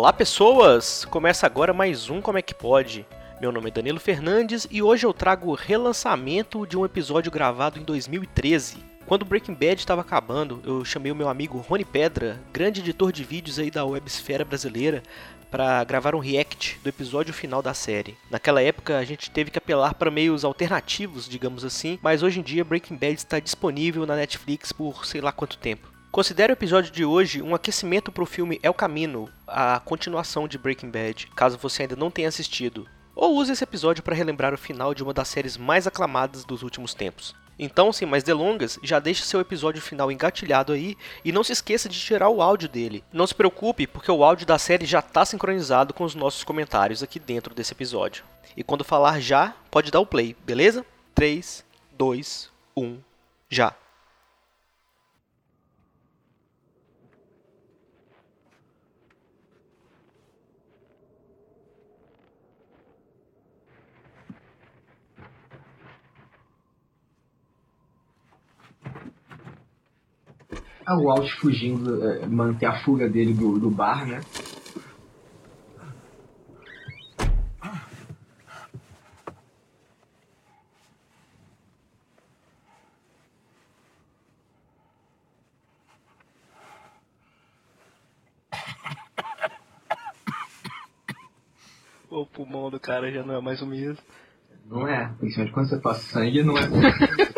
Olá pessoas! Começa agora mais um Como é que pode? Meu nome é Danilo Fernandes e hoje eu trago o relançamento de um episódio gravado em 2013. Quando Breaking Bad estava acabando, eu chamei o meu amigo Rony Pedra, grande editor de vídeos aí da websfera brasileira, para gravar um react do episódio final da série. Naquela época a gente teve que apelar para meios alternativos, digamos assim, mas hoje em dia Breaking Bad está disponível na Netflix por sei lá quanto tempo. Considere o episódio de hoje um aquecimento para o filme El Camino, a continuação de Breaking Bad, caso você ainda não tenha assistido. Ou use esse episódio para relembrar o final de uma das séries mais aclamadas dos últimos tempos. Então, sem mais delongas, já deixe seu episódio final engatilhado aí e não se esqueça de tirar o áudio dele. Não se preocupe, porque o áudio da série já está sincronizado com os nossos comentários aqui dentro desse episódio. E quando falar já, pode dar o play, beleza? 3, 2, 1, já! Ah, o Walt fugindo, é, manter a fuga dele do, do bar, né? O pulmão do cara já não é mais o mesmo. Não é, principalmente quando você tosse sangue, não é.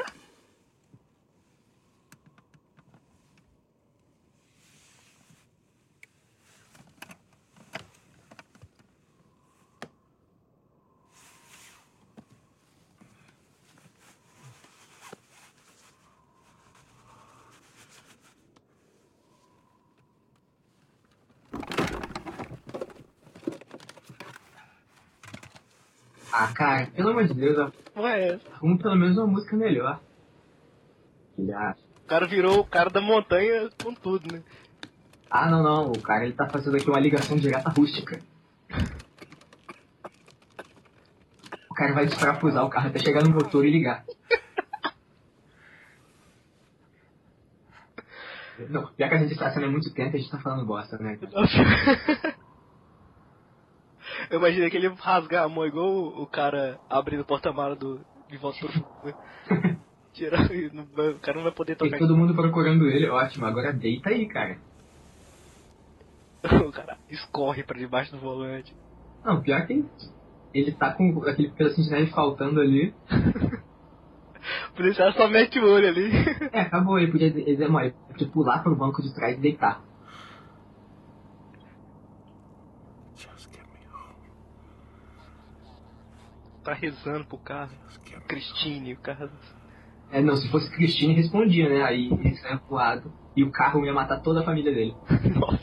Ah, cara, pelo amor de Deus, Ué, arruma pelo menos uma música melhor. Acha. o cara virou o cara da montanha com tudo, né? Ah, não, não, o cara ele tá fazendo aqui uma ligação direta rústica. O cara vai desparafusar o carro até chegar no motor e ligar. Não, pior que a gente tá sendo há muito tempo, a gente tá falando bosta, né? cara? Eu imaginei que ele rasgar a mão igual o, o cara abrindo o porta-mala do de volta pro futuro. Tirar, não vai- o cara não vai poder Tem tocar. todo mundo procurando ele, ótimo. Agora deita aí, cara. O cara escorre pra debaixo do volante. Não, pior que ele tá com aquele pedacinho de neve faltando ali. O policial só mete o olho ali. É, acabou. Ele podia, ele podia pular pro banco de trás e deitar. Tá rezando pro carro. Cristine, o carro. É, não, se fosse Cristina, respondia, né? Aí ele saia pro lado e o carro ia matar toda a família dele. Nossa.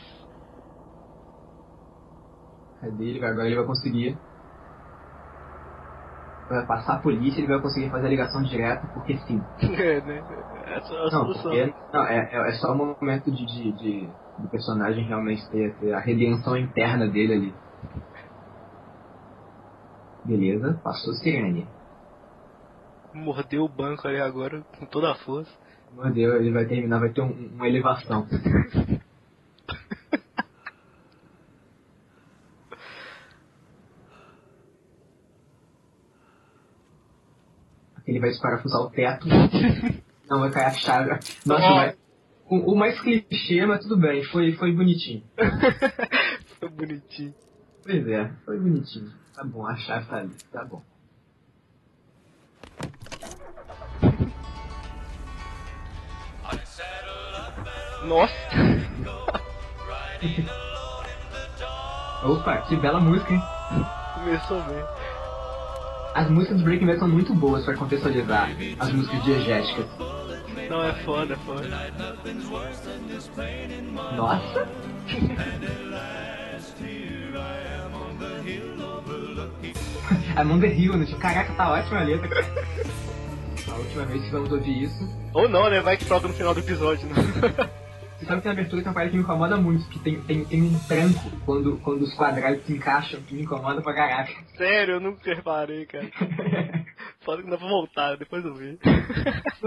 Cadê ele? Agora ele vai conseguir. Vai passar a polícia, ele vai conseguir fazer a ligação direta, porque sim. É, né? Essa é a Não, solução. porque, não é, é, é só um momento de, de, de- do personagem realmente ter, ter a redenção interna dele ali. Beleza, passou sirene. Mordeu o banco ali agora com toda a força. Meu Deus, ele vai terminar, vai ter um- uma elevação. Ele vai desparafusar o teto. Não, vai cair a chave. Nossa, vai. O, o mais clichê, mas tudo bem, foi, foi bonitinho. Foi bonitinho. Pois é, foi bonitinho. Tá bom, a chave tá ali, tá bom. Nossa! Opa, que bela música, hein? Começou bem. As músicas do Breaking Bad são muito boas pra contextualizar as músicas diegéticas. Não, é foda, é foda. Nossa! I'm on the hill, Caraca, tá ótima a letra. A última vez que vamos ouvir isso. Ou não, né? Vai que toca no final do episódio, né? Você sabe que na abertura tem uma parada que me incomoda muito, que tem, tem, tem um tranco quando, quando os quadrados se encaixam, que me incomoda pra caraca. Sério, eu nunca reparei, cara. Foda que não dá pra voltar, depois eu vi.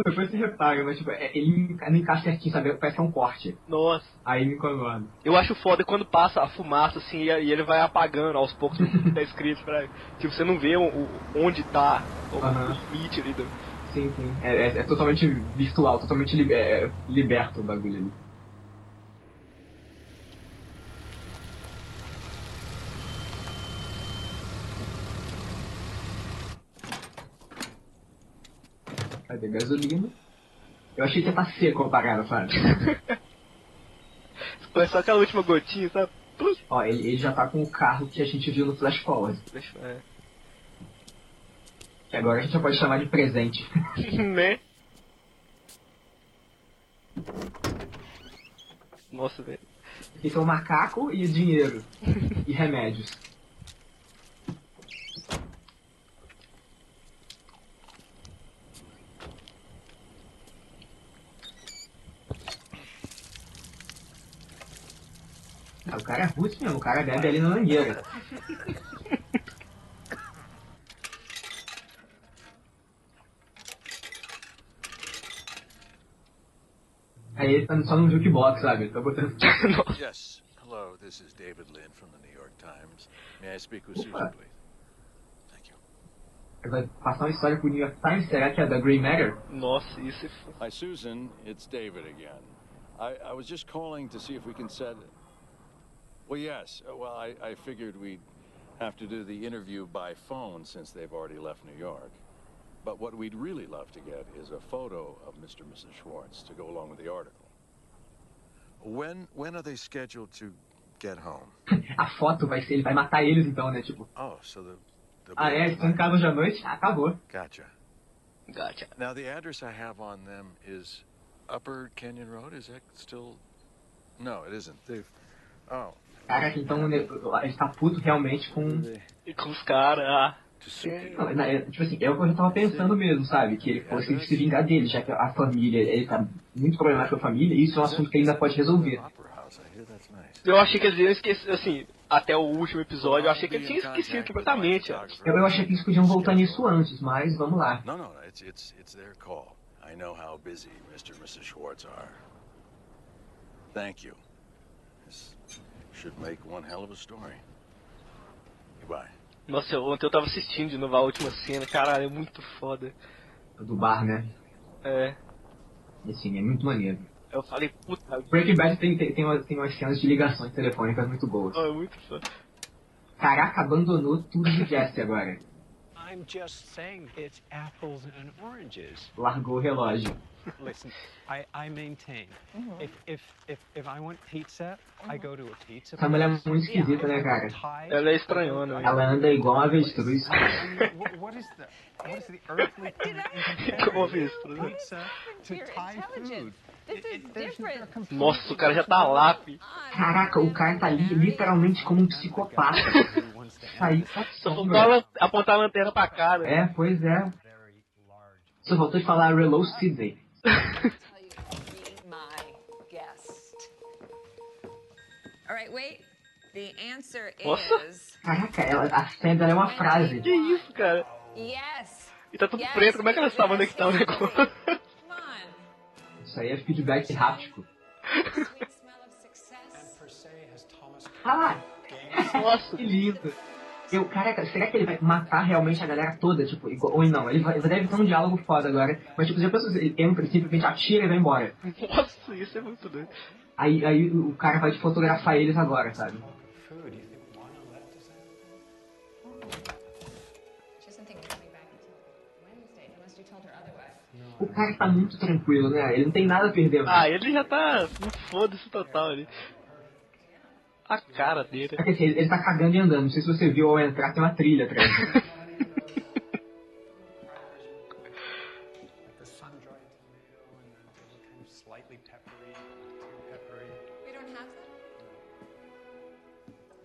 depois você repara, mas tipo, é, ele não encaixa certinho, sabe? Parece que é um corte. Nossa. Aí me incomoda. Eu acho foda quando passa a fumaça, assim, e ele vai apagando aos poucos o que tá escrito pra. Tipo, você não vê o, onde tá o, Aham. o limite ali do. Sim, sim. É, é- é totalmente virtual, totalmente li- é, liberto o bagulho ali. Cadê gasolina? Eu achei que ia estar seco a parada, sabe? Foi só aquela última gotinha, sabe? Ó, ele, ele já tá com o carro que a gente viu no Flash Forward. é. Que agora a gente já pode chamar de presente. né? Nossa, velho. Aqui são o macaco e dinheiro. e remédios. O cara é russo mesmo, o cara bebe ali na mangueira. Aí ele tá só no jukebox, sabe? Tá botando. Yes. Hello, this is David Lynn from the New York Times. May I speak with Susan, please? Thank you. Vai passar uma história pro New York Times, será que é da Grey Matter? Nossa, isso é. Hi, Susan. It's David again. I, I was just calling to see if we can set. Well, yes. Uh, Well, I, I figured we'd have to do the interview by phone since they've already left New York. But what we'd really love to get is a photo of Mr. and Mrs. Schwartz to go along with the article. When when are they scheduled to get home? A foto vai ser, ele vai matar eles então, né? Tipo, Oh, so the. the ah é, estão em casa hoje à noite? Ah, acabou. Gotcha. Gotcha. Now, the address I have on them is Upper Canyon Road. Is that still? No, it isn't. They've. Oh. Caraca, então né, ele tá puto realmente com. Com os caras, ah. To suit Não, é, tipo assim, é o que eu já tava pensando mesmo, sabe? Que ele fosse se vingar dele, já que a família, ele tá muito problemático com a família, e isso é um assunto que ele ainda pode resolver. Eu achei que eles iam esquecer, assim, até o último episódio, eu achei que eles tinham esquecido completamente. ó. Eu, eu achei que eles podiam voltar nisso antes, mas vamos lá. It's it's it's their call. I know how busy Mr. and Mrs. Schwartz are. Thank you. This should make one hell of a story. Goodbye. Nossa, ontem eu tava assistindo de novo a última cena, caralho, é muito foda. Do bar, né? É. Assim, é muito maneiro. Eu falei, puta, Breaking Bad tem, tem, tem, umas, tem umas cenas de ligações telefônicas muito boas. é muito foda. Caraca, abandonou tudo de Jesse agora. I'm just saying it's apples and oranges. Largou o relógio. Listen, I, I maintain if, if if if I want pizza, I go to a pizza. Essa mulher é muito esquisita, né, cara? Ela é estranhona, né? Ela anda igual uma avestruz. What, what is the what is the earthly Como avestruz, pizza to Thai food? Nossa, o cara já tá lá, fi. Caraca, o cara tá ali literalmente como um psicopata. Aí Só faltou apontar a lanterna pra cara. É, pois é. Só faltou de falar Reload Sidney. Nossa. is Caraca, ela, a dela é uma frase. Que isso, cara? yes. E tá tudo Yes, preto, como é que ela sabe onde é que tá o negócio? Isso aí é feedback Thomas Ah, Nossa. que lindo. Eu, caraca, será que ele vai matar realmente a galera toda? Tipo, igual- ou não? Ele, vai, deve ter um diálogo foda agora. Mas, tipo, se ele entra, simplesmente atira e vai embora. Nossa, isso é muito doido. Aí, aí o cara vai fotografar eles agora, sabe? O cara tá muito tranquilo, né? Ele não tem nada a perder. Ah, ele já tá. Foda-se total ali. A cara dele. Que assim, ele, ele tá cagando e andando. Não sei se você viu ao entrar, tem uma trilha atrás.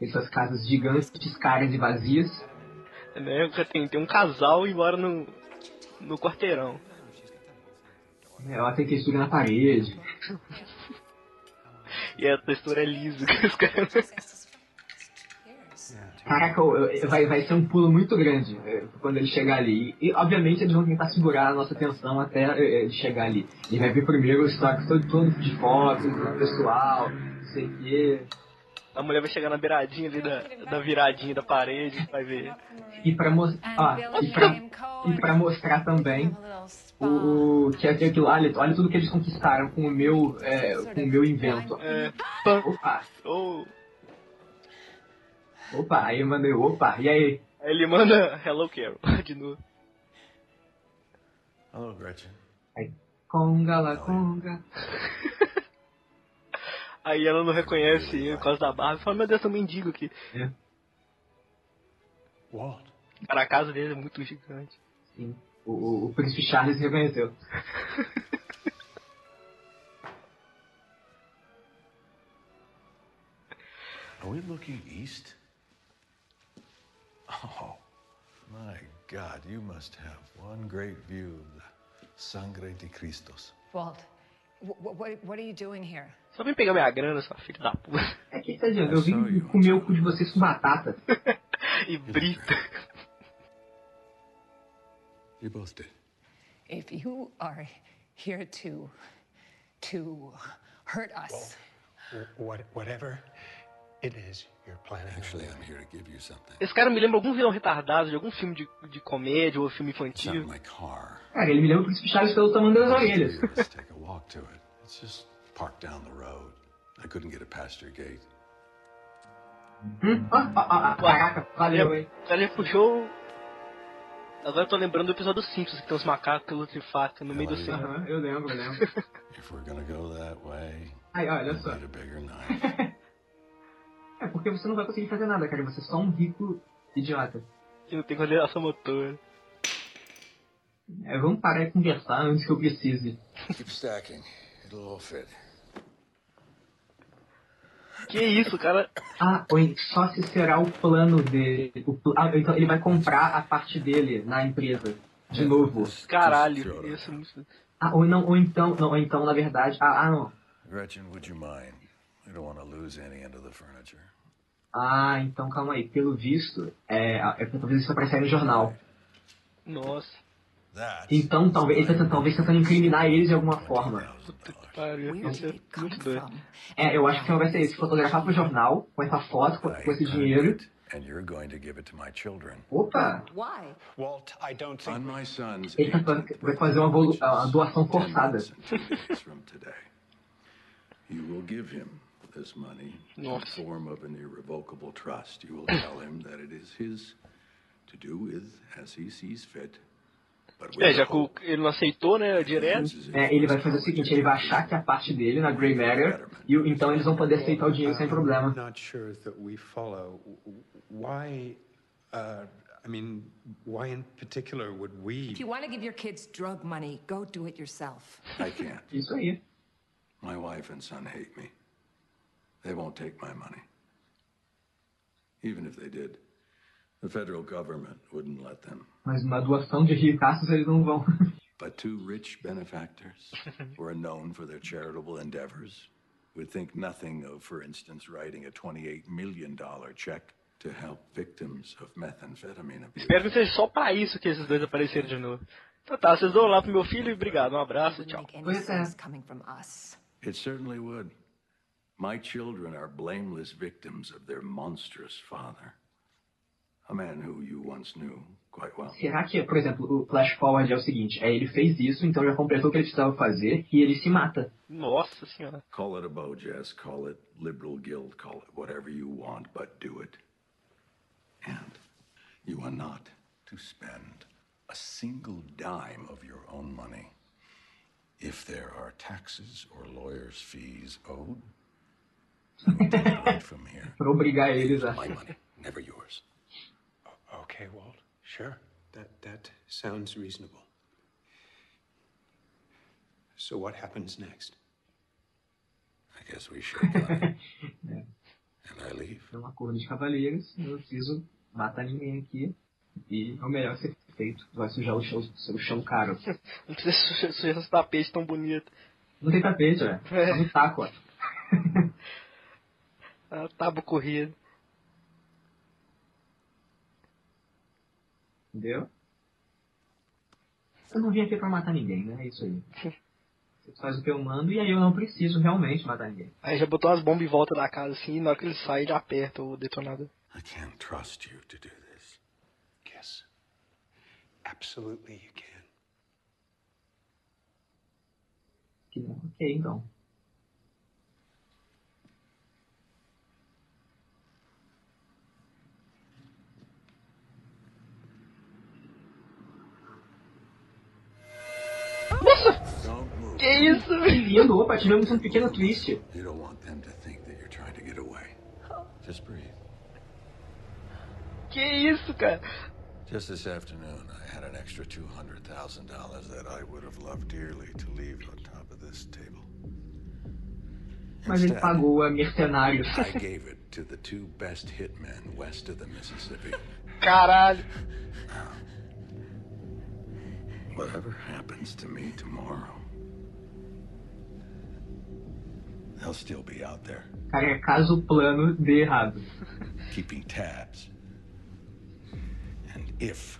Essas casas gigantes, caras e vazias. Né? Tem, tem um casal e mora no, no quarteirão. Ela tem textura na parede. E a textura é lisa. Caraca, vai, vai ser um pulo muito grande é, quando ele chegar ali. E, obviamente, eles vão tentar segurar a nossa atenção até é, ele chegar ali. Ele vai ver primeiro o estoque todo, todo de fotos, pessoal, não sei o quê. A mulher vai chegar na beiradinha ali da, da viradinha da parede, vai ver. E pra, mos ah, e pra, e pra mostrar também o, o que é aquilo lá, olha, olha tudo que eles conquistaram com o meu, é, com o meu invento. É, Opa, ou opa, aí eu mandei, opa, e aí? aí ele manda Hello Carol de novo. Hello, Gretchen. Conga la conga. Aí ela não reconhece ele por causa da barba. Fala, meu Deus, tem um mendigo aqui. Walt. Cara, a casa dele é muito gigante. Sim, o, o, o príncipe Charles reconheceu. Are we looking east? Oh, my God, you must have one great view of the Sangre de Cristos. Walt, what, what, what are you doing here? Só vem pegar minha grana, sua filha da puta. É que tá dizendo, eu vim comer o cu de vocês com batata. e brita. You both did. If you are here to, to hurt us, What, whatever it is you're planning. Actually, I'm here to give you something. Esse cara me lembra algum vilão retardado de algum filme de, de comédia ou filme infantil. in my car. Cara, ele me lembra o príncipe Charles pelo tamanho das orelhas. Let's take a walk to it. It's just parked down the road. I couldn't get it past your gate. Caraca, valeu, hein? O cara já puxou. Agora eu tô lembrando do episódio dos Simpsons, que tem uns macacos que lutam de faca no meio do oceano. Aham, eu lembro, eu lembro. If we're gonna go that way, Aí, olha só. need a bigger knife. É porque você não vai conseguir fazer nada, cara. Você é só um rico idiota. Que não tem coordenação motora. É, vamos parar e conversar antes que eu precise. Keep stacking. It'll all fit. Que isso, cara. Ah, em- só se será o plano dele. O pl- ah, então ele vai comprar a parte dele na empresa. De novo. Caralho. Isso é. Ah, ou não, ou então, não, ou então, na verdade. Ah, ah, não. Gretchen, would you mind? We don't want to lose any end of the furniture. Ah, então calma aí. Pelo visto, é, é talvez isso vai aparecer no jornal. Nossa. Então talvez ele tá tentando- talvez tentando incriminar eles de alguma forma. Puta que pariu. where Isso did é muito doido. É, eu acho que vai ser esse, fotografar pro jornal, com essa foto, com, com esse dinheiro. And you're going to give it to my children. Opa! Why? Walt, I don't On think. my son's Ele tá vai fazer uma volu- a doação forçada. 10 months and two days from today. You will give him this money in form of an irrevocable trust. You will tell him that it is his to do with as he sees fit. É, já que ele não aceitou, né, direto. É, ele vai fazer o seguinte, ele vai achar que a parte dele na Grey Matter, e então eles vão poder aceitar o dinheiro sem problema. Not sure that we follow. Why, uh, I mean, why in particular would we? If you want to give your kids drug money, go do it yourself. I can't. Isso aí. My wife and son hate me. They won't take my money. Even if they did, the federal government wouldn't let them. Mas uma doação de ricaços eles não vão. But two rich benefactors who are known for their charitable endeavors would think nothing of, for instance, writing a $28 million check to help victims of methamphetamine abuse. Espero que seja só pra isso que esses dois apareceram de novo. Então tá, vocês dão lá pro meu filho e obrigado. Um abraço, tchau. Pois é. sense coming from us. It certainly would. My children are blameless victims of their monstrous father, a man who you once knew quite well. Será que, por exemplo, o flash forward é o seguinte, é, ele fez isso, então já completou o que ele precisava fazer, e ele se mata. Nossa senhora. Call it a Bojess, call it liberal guild, call it whatever you want, but do it. And you are not to spend a single dime of your own money. If there are taxes or lawyers' fees owed, you will take it right from here. Pra obrigar eles a... My money, never yours. Okay, Walt. Sure. That that sounds reasonable. So what happens next? I guess we shake on it. And I leave. É um acordo de cavalheiros, eu não preciso matar ninguém aqui, e é o melhor ser feito. Vai sujar o chão, o chão caro. Não precisa sujar sujar esse tapete tão bonito. Não tem tapete, velho. É. Só no taco, ó. Tábua corrida. Entendeu? Eu não vim aqui pra matar ninguém, né? É isso aí. Você faz o que eu mando e aí eu não preciso realmente matar ninguém. Aí já botou as bombas em volta da casa, assim, e na hora que ele sai, ele aperta o detonador. I can't trust you to do this. Yes. Absolutely you can. Ok, então. Que isso, Que velho? lindo! Opa, tivemos um pequeno twist. You don't want them to think that you're trying to get away. Just breathe. Que isso, cara? Just this afternoon, I had an extra $200,000 that I would have loved dearly to leave on top of this table. Mas ele pagou a mercenários. I gave it to the two best hitmen west of the Mississippi. Caralho. Whatever happens to me tomorrow, they'll still be out there, Cara, é caso o plano dê errado. keeping tabs. And if,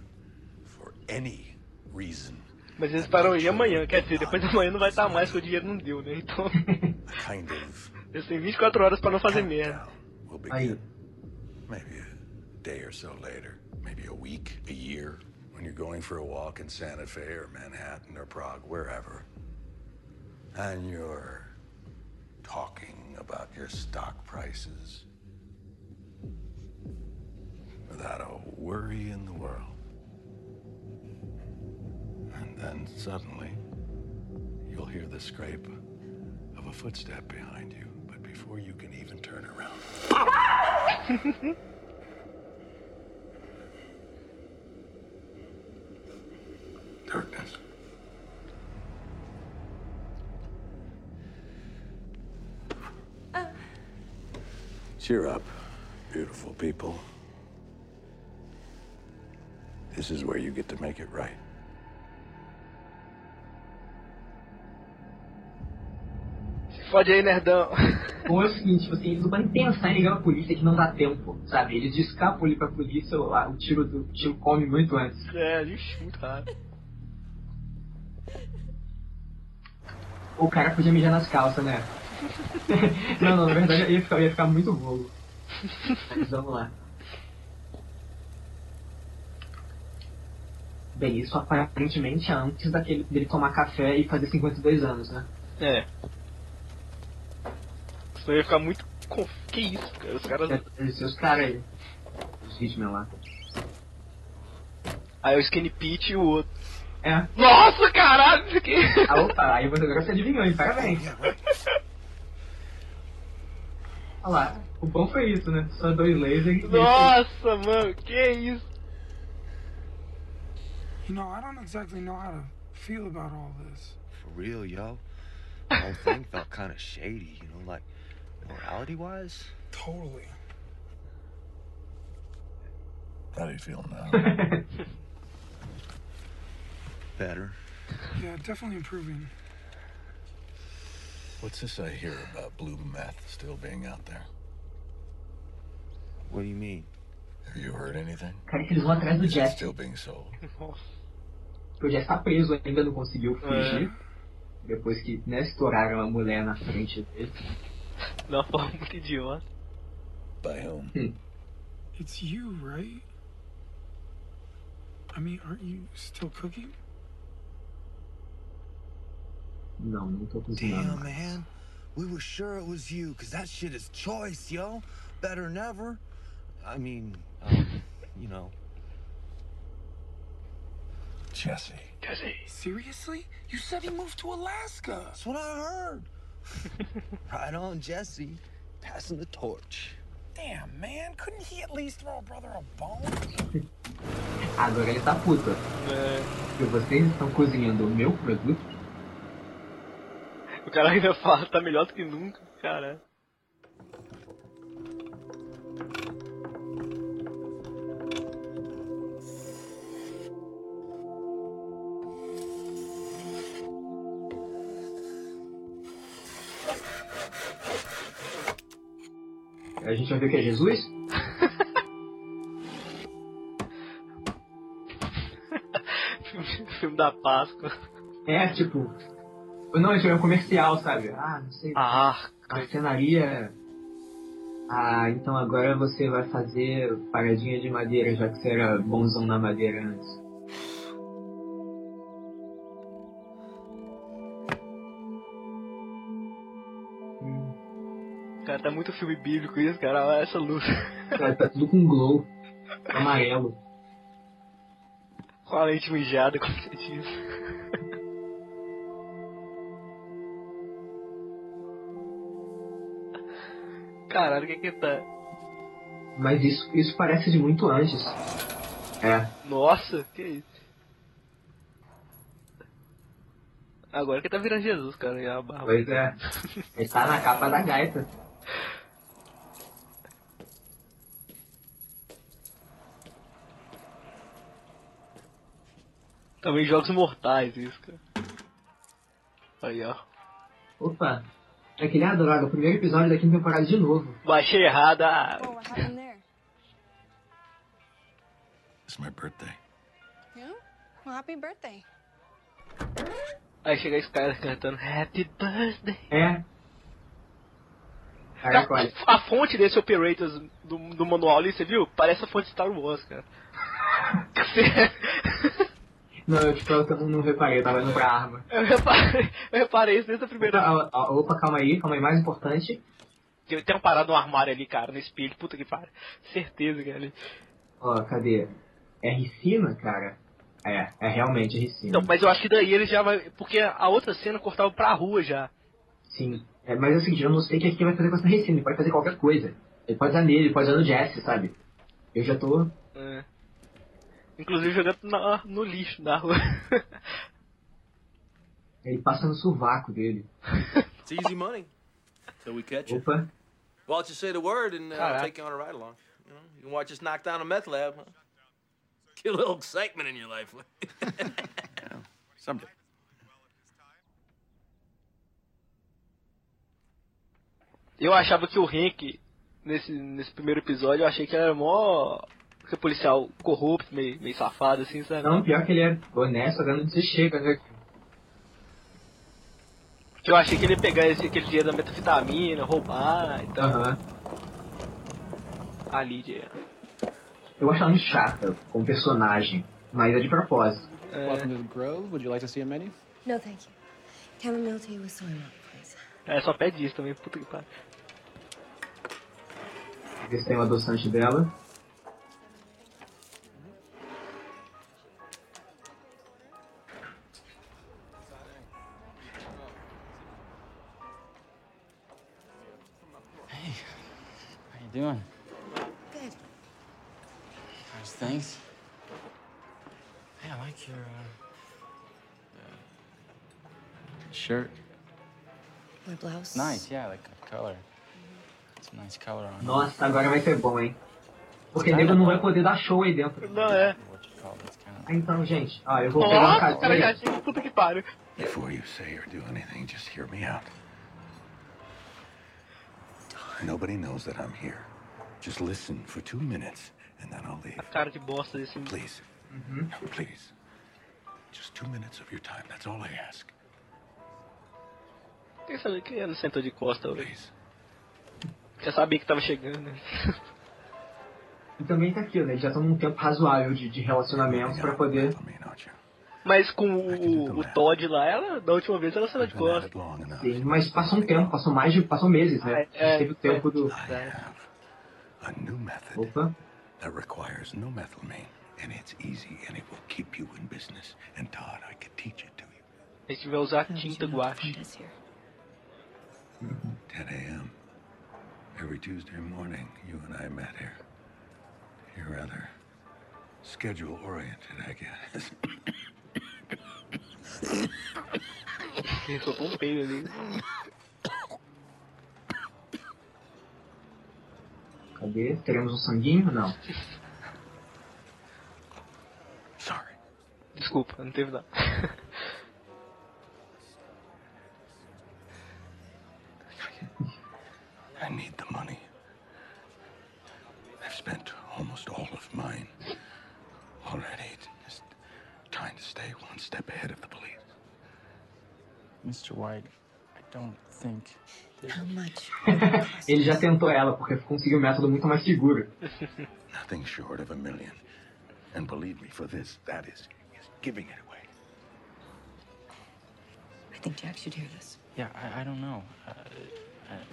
for any reason, Mas eles param aí amanhã, quer dizer, depois da manhã não vai estar mais, porque o dinheiro não deu, né? Então, a kind of eles têm 24 horas pra não fazer merda. Aí. Maybe a day or so later, maybe a week, a year, when you're going for a walk in Santa Fe or Manhattan or Prague, wherever, and you're talking about your stock prices without a worry in the world. And then suddenly, you'll hear the scrape of a footstep behind you, but before you can even turn around. Darkness. Cheer up, beautiful people. This is where you get to make it right. Se fode aí, nerdão. Ou é o seguinte, tipo assim, eles não podem pensar em ligar pra polícia que não dá tempo, sabe? Eles escapam ali pra polícia, o, a- o tiro do o tiro come muito antes. É, ixi, muito raro. O cara podia mijar nas calças, né? não, não, na verdade ia ficar, ia ficar muito bolo. Mas vamos lá. Bem, isso aparentemente é antes daquele, dele tomar café e fazer 52 anos, né? É. Senão ia ficar muito. conf- Que isso, cara? Os caras. Esses os caras aí. Os Hitman lá. Aí o Skinny Pete e o outro. É. Nossa, caralho! Isso aqui. Ah, opa, aí você agora você adivinhou, hein? Parabéns. Olha lá, o bom foi isso, né? Só dois lasers e Nossa, mano, que isso? You know, I don't exactly know how to feel about all this. For real, yo. The whole thing felt kind of shady, you know, like morality wise. Totally. How do you feel now? Better. Yeah, definitely improving. What's this I hear about blue meth still being out there? What do you mean? Have you heard anything? Cara, que eles vão atrás do Is it Jesse. still being sold? Nossa. Porque o Jesse tá preso ainda, não conseguiu fugir. Depois que, né, estouraram a mulher na frente dele. De uma forma muito idiota. By whom? It's you, right? I mean, aren't you still cooking? Não, não tô cozinhando. Damn, man. We were sure it was you, because that shit is choice, yo. Better than ever. I mean, um, you know. Jesse. Jesse. Seriously? You said he moved to Alaska. That's what I heard. right on, Jesse. Passing the torch. Damn, man. Couldn't he at least throw a brother a bone? Agora ele tá puto. É. Porque vocês estão cozinhando o meu produto. O cara ainda fala, tá melhor do que nunca, cara. A gente vai ver que é Jesus? da Páscoa. É, tipo. Não, isso é um comercial, sabe? Ah, não sei. Ah, Marcenaria. Ah, então agora você vai fazer paradinha de madeira, já que você era bonzão na madeira antes. cara, tá muito filme bíblico isso, cara. Olha essa luz. Cara, tá tudo com glow. Amarelo. Com a lente mijada, como você diz. Caralho, o que que tá? Mas isso, isso parece de muito antes. É. Nossa, que isso? Agora que tá virando Jesus, cara. E a barba. Pois é. Ele tá na capa da gaita. Também jogos mortais isso, cara. Aí, ó. Opa. É que nem a droga, o primeiro episódio da quinta temporada de novo. Baixei errado. Ah. Oh, what happened there? It's my birthday. Yeah? Well, happy birthday. Aí chega esse cara cantando Happy Birthday. É. Cara, Caraca, olha. a fonte desse Operators do, do manual ali, você viu? Parece a fonte Star Wars, cara. Não, eu, tipo, eu não, não reparei, eu tava indo pra arma. eu, reparei, eu reparei isso desde a primeira. Opa, ah, opa, calma aí, calma aí, mais importante. Tem uma parada no armário ali, cara, no espelho. Puta que pariu. Certeza que é ali. Ó, cadê? É ricina, cara? É, é realmente ricina. Não, mas eu acho que daí ele já vai. Porque a outra cena cortava pra rua já. Sim. É, mas é o seguinte, eu não sei o que ele vai fazer com essa resina, ele pode fazer qualquer coisa. Ele pode usar nele, ele pode usar no Jesse, sabe? Eu já tô. É. Inclusive jogando na- no lixo da rua. Ele passa no sovaco dele. It's easy money. Till we catch you. Opa. Why don't you say the word and uh, I'll take you on a ride along? You know, you can watch us knock down a meth lab. Huh? Get a little excitement in your life. Someday. Eu achava que o Hank, nesse, nesse primeiro episódio, eu achei que ele era mó. Que policial corrupto, meio, meio safado, assim, sabe? Não, pior que ele é honesto, dando de chega, né? Que eu achei que ele ia pegar esse, aquele dinheiro da metafetamina, roubar e tal. Aham. A Lídia. Eu acho ela muito chata como personagem, mas é de propósito. Welcome to the Grove. Would you like to see a menu? No, thank you. Chamomile tea with soy milk, please. É, só pede isso também, puta que pariu. Ver se tem o adoçante dela. Blouse. Nice, yeah, like the color. It's a nice color on. Nossa, agora vai ser bom, hein? Porque nego não vai poder dar show aí dentro. Não é. Ah, Então, gente, ó, eu vou pegar uma Nossa, o cara já cadeira. puta que pariu. Before you say or do anything, just hear me out. Nobody knows that I'm here. Just listen for two minutes, and then I'll leave. Cara de bosta desse. Please. Uhum. Please. Just two minutes of your time. That's all I ask. Quem sabe que ele sentou de costa hoje? Já sabia que tava chegando. né? E também tá aqui, né? Eles já estão num tempo razoável de, de relacionamento pra poder. Mas com o, o Todd lá, ela, da última vez ela sentou de costa. Sim, mas passou um tempo, passou mais de. passou meses, né? É, Teve o tempo do. A new method Opa. that requires no methylamine, and it's easy, and it will keep you in business. And Todd, I could teach it to you. A gente vai usar tinta guache. 10 a.m. Every Tuesday morning, you and I met here. You're rather schedule oriented, I guess. Ele soltou um peido ali. Cadê? Teremos um sanguinho? Não. Sorry. Desculpa, não teve nada. Ele já tentou ela, porque conseguiu um método muito mais seguro. Nothing short of a million. And believe me, for this, that is, is giving it away. I think Jack should hear this. Yeah, I, I don't know. Uh,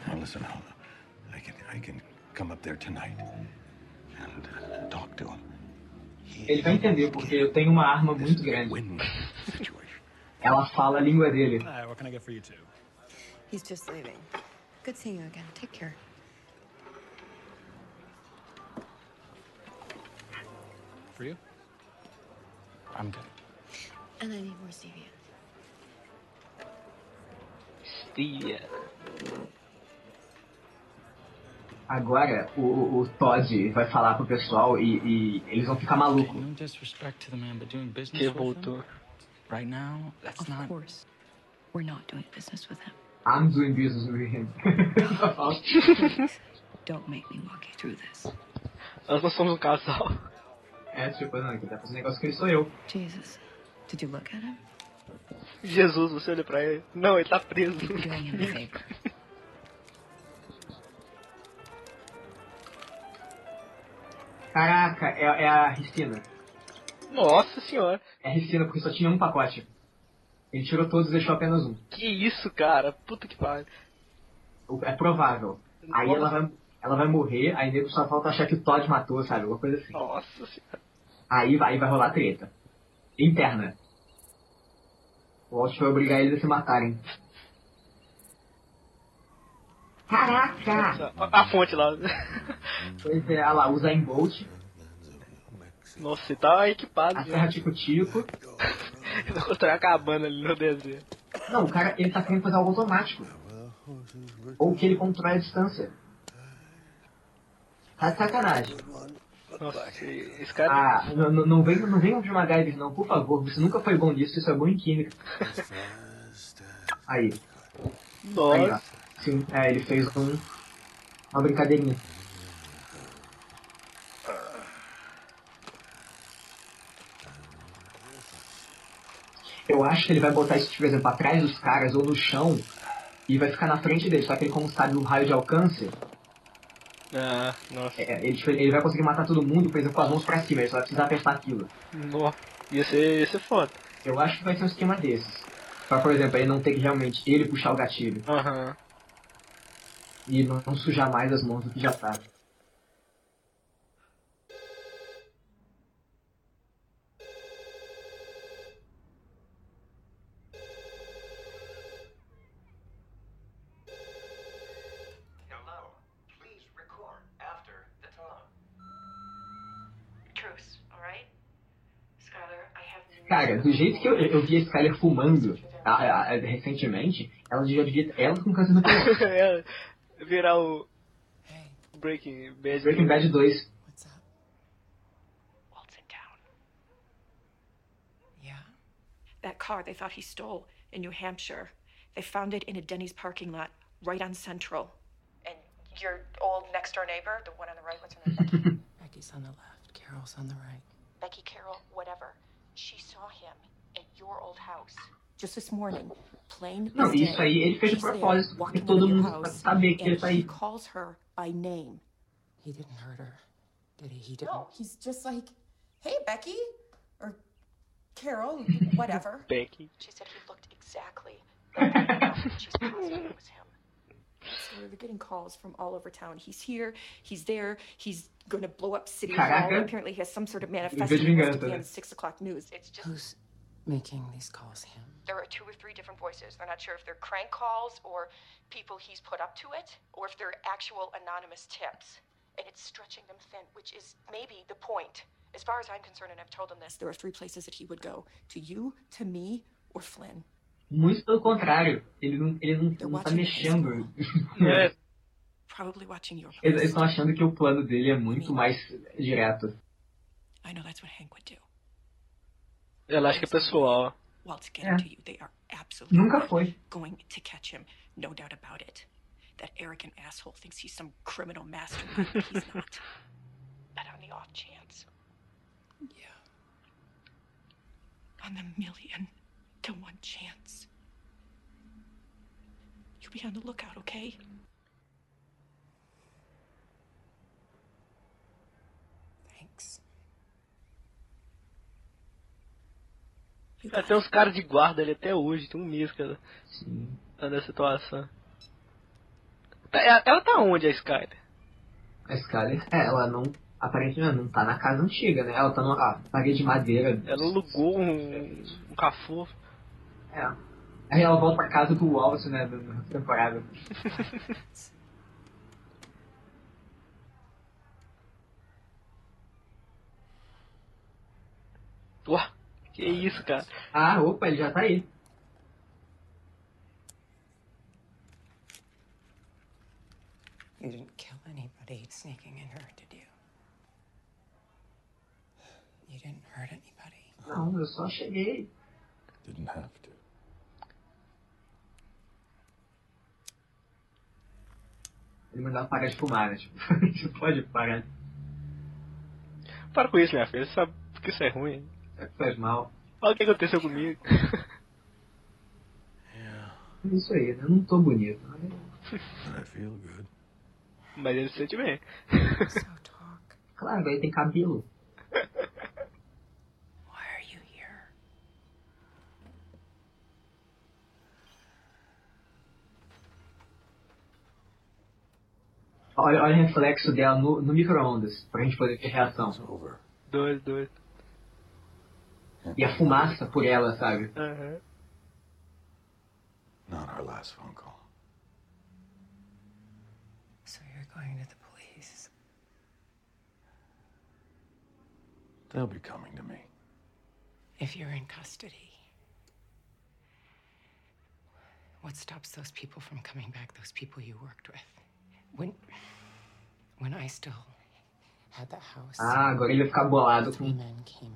Now listen, Al, I can, I can come up there tonight and uh, talk to him. Ele vai entender, porque eu tenho uma arma muito grande. Ela fala a língua dele. Hi, what can I get for you two? He's just leaving. Good seeing you again. Take care. For you? I'm good. And I need more stevia. Stevia. Agora o, o, Todd vai falar pro pessoal e, e eles vão ficar malucos. No disrespect to the man, but doing business Que with him voltou. right now, that's Of not. course. We're not doing business with him. I'm doing business with him. Don't make me walk you through this. Nós não somos um casal. é, tipo, não, quem tá fazendo negócio com ele sou eu. Jesus, did you look at him? Jesus, você olha pra ele. Não, ele tá preso. Caraca, é, é a Ristina. Nossa senhora. É a Ristina, porque só tinha um pacote. Ele tirou todos e deixou apenas um. Que isso, cara? Puta que pariu. É provável. Aí ela vai, ela vai morrer, aí nego só falta achar que o Todd matou, sabe? Alguma coisa assim. Nossa senhora. Aí, vai- aí vai rolar treta. Interna. O Walt vai obrigar eles a se matarem. Caraca! A, a fonte lá. Pois é, olha lá, usa em Bolt, Nossa, você tá equipado. a né? Serra Tico-Tico. Eu construí a cabana ali no deserto. Não, o cara, ele tá querendo fazer algo automático. Ou que ele controle a distância. Tá de sacanagem. Nossa, esse cara. Ah, não, não, não venham não venham de MacGyver não, por favor. Você nunca foi bom nisso, isso é bom em química. Aí. Aí. Nossa. Sim, é, ele fez um, uma brincadeirinha. Eu acho que ele vai botar isso, por exemplo, atrás dos caras ou no chão e vai ficar na frente deles. Só que ele, como sabe o raio de alcance, Ah, nossa. é, ele, ele vai conseguir matar todo mundo, por exemplo, com as mãos pra cima. Ele só vai precisar apertar aquilo. Nossa. Ia ser, ia ser foda. Eu acho que vai ser um esquema desses. Pra, por exemplo, ele não ter que realmente ele puxar o gatilho. Aham. E não, não sujar mais as mãos do que já tá. Hello. Please record after the tone. Truce, all right? Skylar, I have Cara, do jeito que eu, eu vi a Skyler fumando a- a- a- recentemente, ela já devia. Ela com câncer no pulmão. É, Virar o. Breaking Bad. Breaking Bad 2. that car they thought he stole in New Hampshire. They found it in a Denny's parking lot right on Central. And your old next door neighbor, the one on the right, what's her name? Becky's on the left, Carol's on the right. Becky Carroll, whatever. She saw him at your old house. Just this morning, plain Não, as day. isso aí ele fez de there, propósito, porque walking todo out of your mundo house, saber que ele and tá he aí. calls her by name. He didn't hurt her, did he? He didn't. No, he's just like, hey, Becky, or Carol, whatever. Becky. She said he looked exactly like. She's positive it was him. So they're getting calls from all over town. He's here, he's there, he's gonna blow up City Hall. Apparently, he has some sort of manifesto he wants to vingança, be on the six o'clock news. It's just Who's making these calls? Him? there are two or three different voices. They're not sure if they're crank calls or people he's put up to it, or if they're actual anonymous tips. And it's stretching them thin, which is maybe the point. As far as I'm concerned, and I've told him this, there are three places that he would go to you, to me, or Flynn. Muito pelo contrário. Ele não, ele não, não tá mexendo. É. Probably watching your Eles estão achando que o plano dele é muito mais direto. I know that's what Hank would do. Ela acha que é pessoal. Absolutely Nunca foi. going to catch him. No doubt about it. That arrogant asshole thinks he's some criminal mastermind, but he's not. But on the off chance. Yeah. On the million to one chance. be on the lookout, okay? Thanks. Tem uns caras de guarda ali até hoje, tem um mês, cara. Sim. Tá nessa situação. Tá- Ela ela tá onde, a Skyler? A Skyler, é, ela não. Aparentemente não tá na casa antiga, né? Ela tá numa parede de madeira. Ela alugou um, um cafô. É. Aí ela volta pra casa do Wallace, né? Da da temporada. Ué, que isso, cara? Ah, opa, ele já tá aí. You didn't kill anybody sneaking in here, did you? You didn't hurt anybody. Não, eu só cheguei. Didn't have to. Ele mandava parar de fumar, né? Tipo, você pode parar. Para com isso, minha filha. Você sabe que isso é ruim. Faz mal. Olha o que aconteceu comigo. É isso aí, né? Eu não tô bonito. né? But I feel good. Mas ele se sente bem. Claro, aí tem cabelo. Why are you here? Olha, olha o reflexo dela no, no micro-ondas, pra gente poder ter reação. Dois, dois. E a fumaça por ela, sabe? Aham. Not our last phone call. So you're going to the police. They'll be coming to me. If you're in custody, what stops those people from coming back? Those people you worked with. When, Ah, agora ele vai ficar bolado com. men came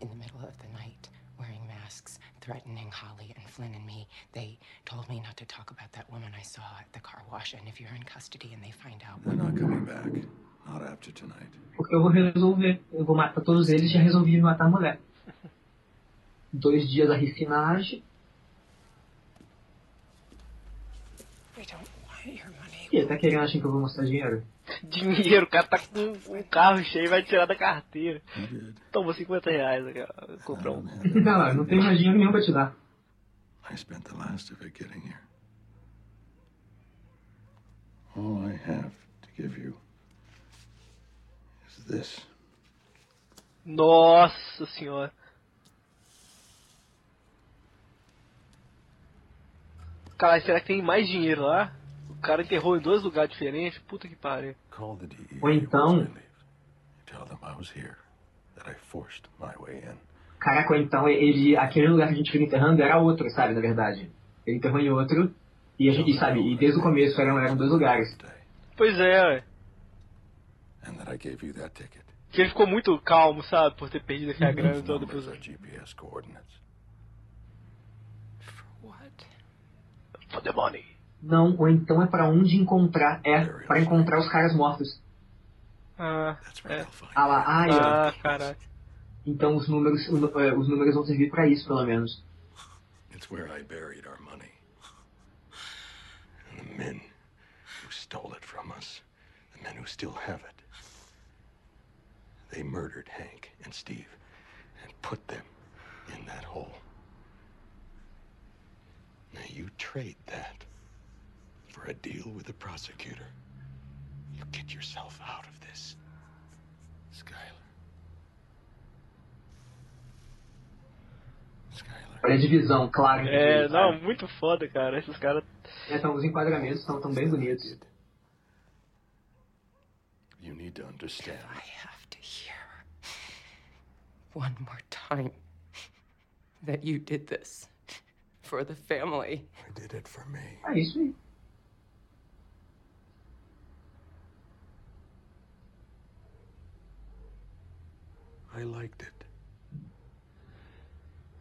in the middle of the night wearing masks, threatening Holly and Flynn and me. They told me not to talk about that woman I saw at the car wash, and if you're in custody and they find out, They're not coming back. Not after tonight. Porque eu vou resolver. Eu vou matar todos eles e já resolvi matar a mulher. Dois dias a refinagem. we don't want your money. E tá querendo achar que eu vou mostrar dinheiro? Dinheiro, o cara tá com um carro cheio e vai tirar da carteira. Tomou 50 reais, cara. Comprou um. Não, lá, não tem mais dinheiro nenhum pra te dar. I spent the last of it getting here. All I have to give you is this. Nossa senhora. Caralho, será que tem mais dinheiro lá? O cara enterrou em dois lugares diferentes? Puta que pariu. Call the DEA. Ou então. Tell them I was here. That I forced my way in. Caraca, ou então ele. Aquele lugar que a gente fica enterrando era outro, sabe, na verdade. Ele enterrou em outro. E a gente, sabe, e desde o começo eram, eram dois lugares. Pois é, ué. And that I gave you that ticket. Que ele ficou muito calmo, sabe? Por ter perdido aquela grana toda. Are GPS coordinates. What? For the money. Não, ou então é pra onde encontrar. É, pra encontrar os caras mortos. Ah, é. Ah lá, ai, ó. Ah, caralho. Então os números, é, os números vão servir pra isso, pelo menos. It's where I buried our money. And the men who stole it from us, the men who still have it, they murdered Hank and Steve and put them in that hole. Now you trade that for a deal with the prosecutor. You get yourself out of this. Skylar. Olha a divisão, claro. É, eles, não, sabe? muito foda, cara. Esses caras. É, então, os enquadramentos estão tão bem bonitos. You need to understand. I have to hear one more time that you did this for the family. I did it for me. É isso aí.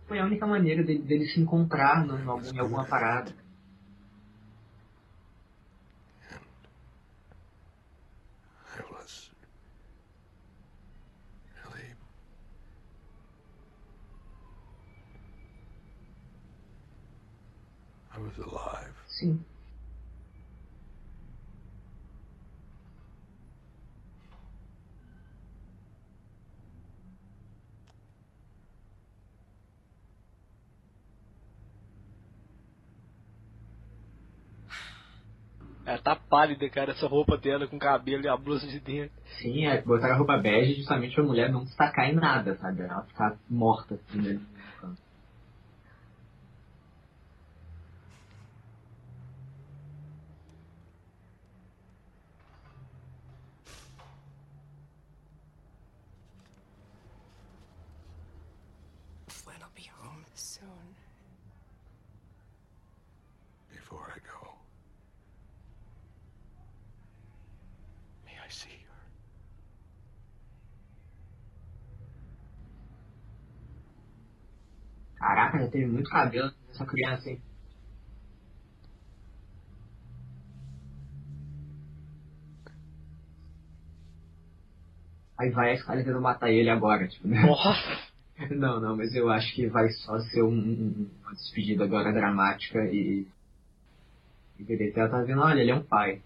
Foi a única maneira dele, dele se encontrar no, em, algum- em alguma parada. Sim. Ela tá pálida, cara, essa roupa dela com cabelo e a blusa de dentro. Sim, é, botaram a roupa bege justamente pra mulher não destacar em nada, sabe? Ela ficar morta assim, né? Flynn will be home soon. Before I go, may I see her? Caraca, já teve muito cabelo nessa criança, hein? Aí vai a Scarlett tentando matar ele agora, tipo, né? Nossa! Não, não, mas eu acho que vai só ser um, um- uma despedida agora dramática e. E beleza, ela tá vendo, olha, ele é um pai.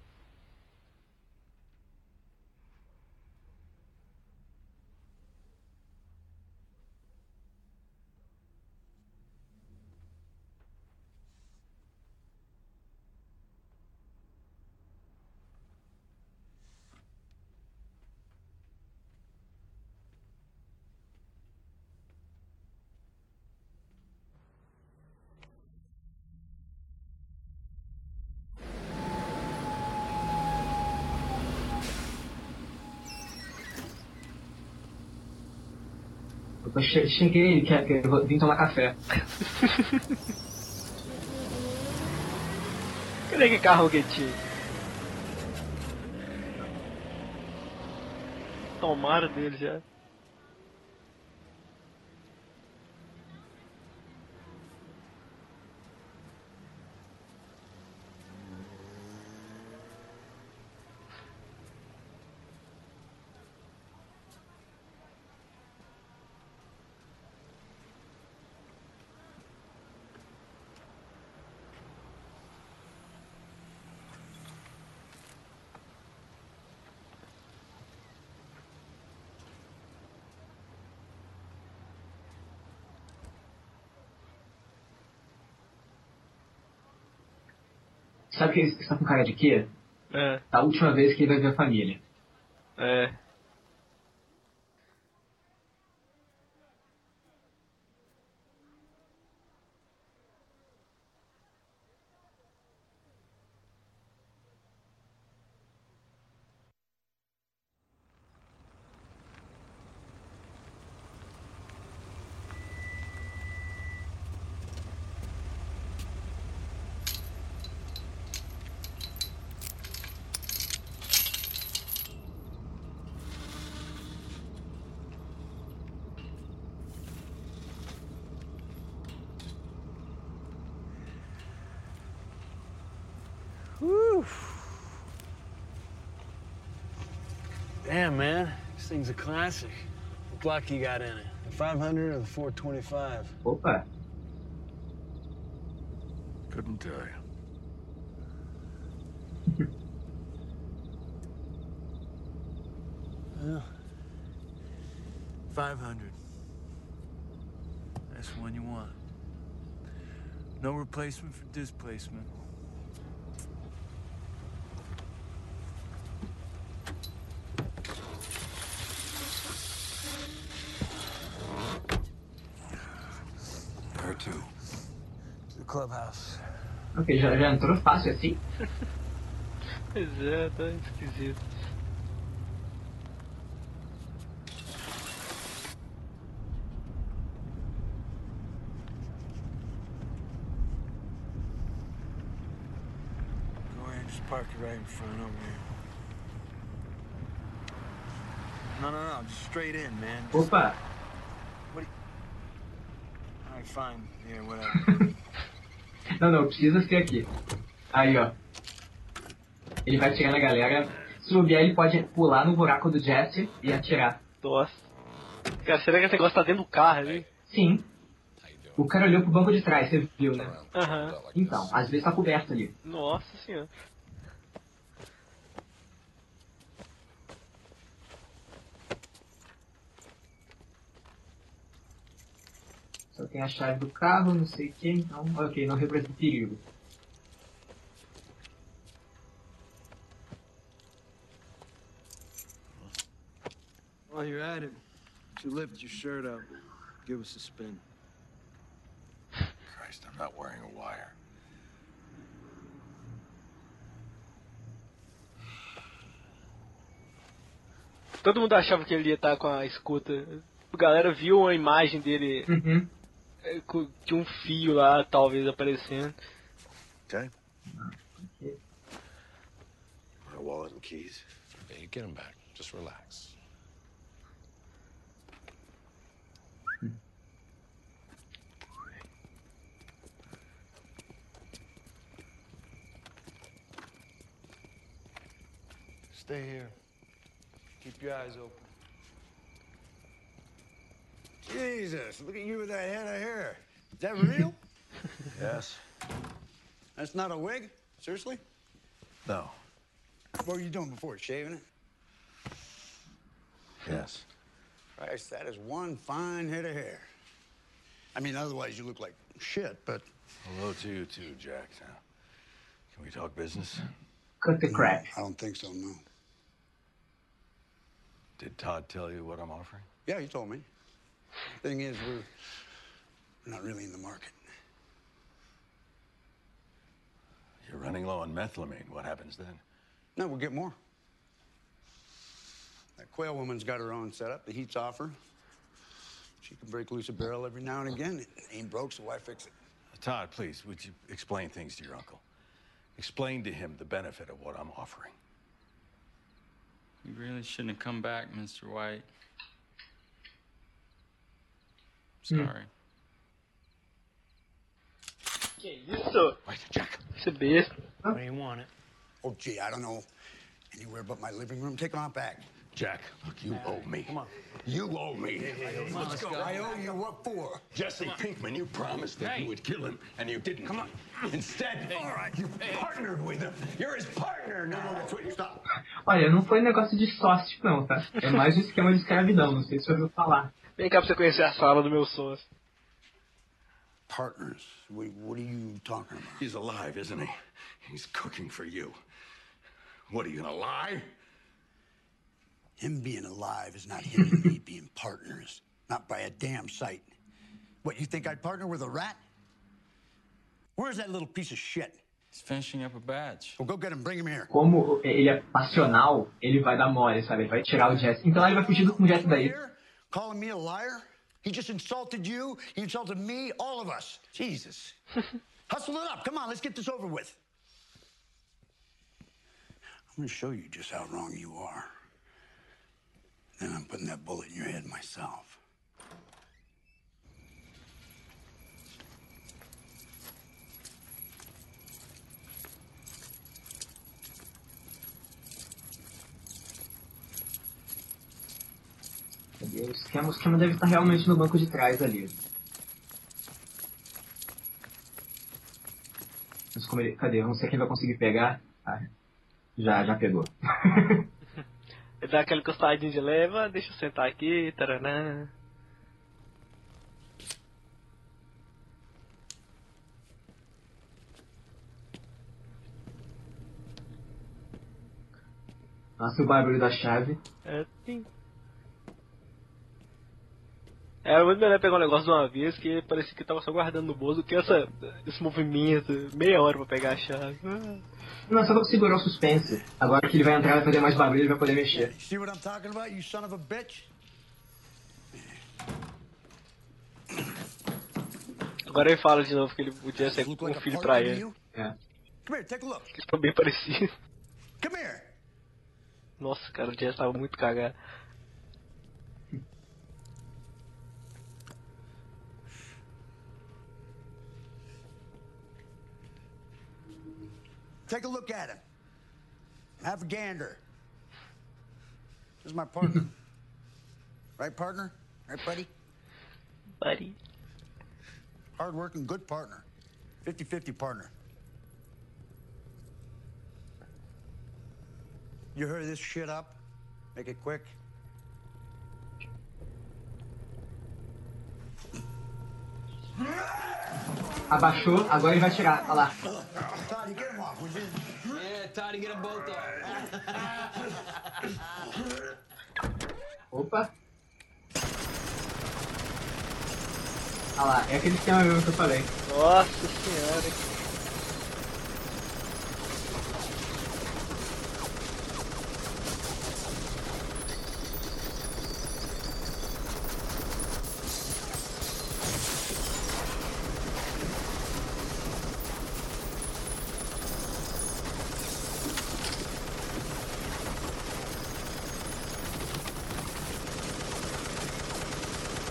Eu che- cheguei, quer, quer, vou- vim tomar café. Cadê que carro que tinha? Tomaram dele já. Sabe que ele está com cara de quê? É, Da última vez que ele vai ver a família. é. Thing's a classic. What block you got in it? The 500 or the 425? Opa! Couldn't tell you. Well, 500. That's the one you want. No replacement for displacement. Ok, já, já entrou fácil assim? Pois é, tá esquisito. Go ahead and just park it right in front over here. No, no, no. Just straight in, man. Just- Opa! All right, fine. Yeah, whatever. Não, não, precisa ser aqui. Aí, ó. Ele vai atirar na galera. Se bobear, ele pode pular no buraco do Jesse e atirar. Nossa. Cara, será que esse negócio tá dentro do carro ali? Sim. O cara olhou pro banco de trás, você viu, né? Aham. Então, às vezes tá coberto ali. Nossa senhora. tem a chave do carro, não sei o que, então. Ok, não representa perigo. While you're at it, if you lift your shirt up, give us a spin. Christ, I'm not wearing a wire. Todo mundo achava que ele ia estar com a escuta. A galera viu a imagem dele uhum é, de um fio lá, talvez, aparecendo. Okay. My wallet and keys. Yeah, you get them back. Just relax. Stay here. Keep your eyes open. Jesus, look at you with that head of hair. Is that real? Yes. That's not a wig? Seriously? No. What were you doing before? Shaving it? Yes. Christ, that is one fine head of hair. I mean, otherwise you look like shit, but. Hello to you too, Jack. Now, can we talk business? Cut the crap. I don't think so, no. Did Todd tell you what I'm offering? Yeah, he told me. Thing is, we're, we're not really in the market. You're running low on methylamine. What happens then? No, we'll get more. That quail woman's got her own setup. The heat's off her. She can break loose a barrel every now and again. It ain't broke, so why fix it? Todd, please, would you explain things to your uncle? Explain to him the benefit of what I'm offering. You really shouldn't have come back, Mr. White. Hmm. Sorry. Que isso? Jack. Isso é besta. Where do you want it? Oh, gee, I don't know anywhere but my living room. Take it on back. Jack, look, you owe me. Come on. You owe me. come on, let's go. I owe you what for? Jesse Pinkman, you promised that you would kill him, and you didn't. Come on. Instead, all right, you partnered with him. You're his partner now. That's what you stop. Olha, não foi negócio de sócio, não, tá? É mais um esquema de escravidão, não sei se você ouviu falar. Vem cá pra você conhecer a sala do meu sócio. Partners? What, what are you talking about? He's alive, isn't he? He's cooking for you. What are you gonna lie? Him being alive is not him and me being partners. Not by a damn sight. What, you think I'd partner with a rat? Where's that little piece of shit? He's finishing up a batch. Well, go get him. Bring him here. Como ele é passional, ele vai dar mole, sabe? Ele vai tirar o Jesse. Então ele vai fugir com o Jesse daí. Calling me a liar? He just insulted you. He insulted me, all of us. Jesus. Hustle it up. Come on, let's get this over with. I'm going to show you just how wrong you are. Then I'm putting that bullet in your head myself. Cadê? O esquema, o esquema deve estar realmente no banco de trás ali. Mas como ele, cadê? Vamos ver quem vai conseguir pegar. Ah, já, já pegou. Dá aquela encostadinha de leva, deixa eu sentar aqui, taranã. Nossa, o barulho da chave. É, sim. Era muito melhor pegar um negócio de uma vez que parecia que tava só guardando no bolso do que essa, esse movimento, meia hora pra pegar a chave. Não, só pra segurar o suspense. Agora que ele vai entrar, vai fazer mais barulho, ele vai poder mexer. See what I'm talking about, you son of a bitch? Agora ele fala de novo que ele podia ser um filho pra ele. É. Come here, take a look. Eles estão bem parecidos. Come here. Nossa, cara, o Jess tava muito cagado. Take a look at him. Have a gander. This is my partner. right, partner? Right, buddy? Buddy. Hard-working, good partner. 50-50 partner. You hurry this shit up. Make it quick. Abaixou, agora ele vai tirar. Olha lá. Opa! Ah lá, é aquele esquema mesmo que eu falei. Nossa senhora.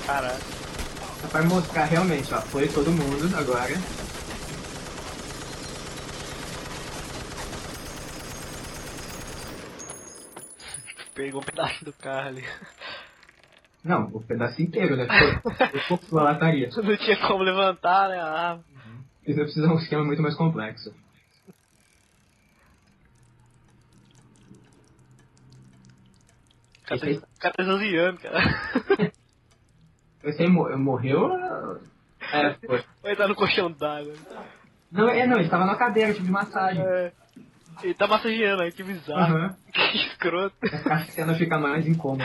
Caralho. Vai mostrar realmente, ó. Foi todo mundo agora. Pegou um pedaço do carro ali. Não, o pedaço inteiro, né? Foi sua lataria. Não tinha como levantar, né? Ah, Isso precisa de um esquema muito mais complexo. cara, tá, cara Você mo- morreu? É, foi. Ele tá no colchão d'água. Não, é, não, ele tava na cadeira, tipo de massagem. É. Ele tá massageando aí, que bizarro. Aham. Que escroto. A cena fica mais incômoda.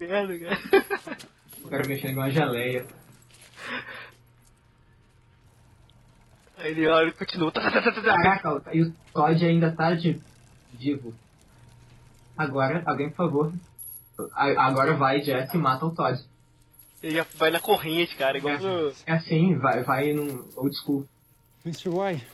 Merda, cara. O cara mexendo em uma geleia. Aí ele olha e continua. Tá, tá, tá. Caraca, e o Todd ainda tá de vivo. Agora, alguém por favor. Agora vai, Jess, e mata o Todd. Ele já vai na corrente, cara, igual. É assim, vai, vai num old school. Mr. White.